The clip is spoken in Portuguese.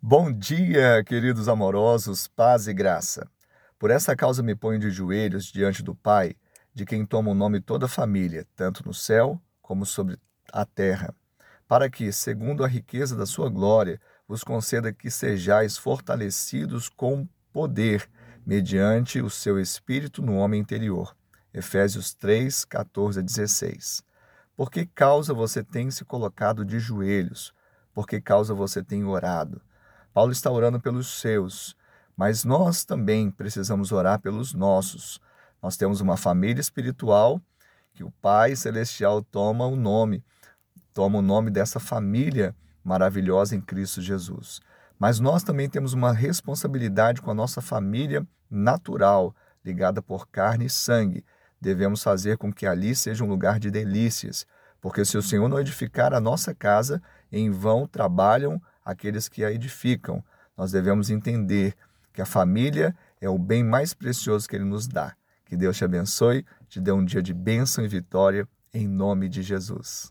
Bom dia, queridos amorosos, paz e graça. Por essa causa me ponho de joelhos diante do Pai, de quem toma o nome toda a família, tanto no céu como sobre a terra, para que, segundo a riqueza da sua glória, vos conceda que sejais fortalecidos com poder, mediante o seu espírito no homem interior. Efésios 3, 14 a 16. Por que causa você tem se colocado de joelhos? Por que causa você tem orado? Paulo está orando pelos seus, mas nós também precisamos orar pelos nossos. Nós temos uma família espiritual que o Pai Celestial toma o nome, toma o nome dessa família maravilhosa em Cristo Jesus. Mas nós também temos uma responsabilidade com a nossa família natural, ligada por carne e sangue. Devemos fazer com que ali seja um lugar de delícias, porque se o Senhor não edificar a nossa casa, em vão trabalham aqueles que a edificam. Nós devemos entender que a família é o bem mais precioso que Ele nos dá. Que Deus te abençoe, te dê um dia de bênção e vitória, em nome de Jesus.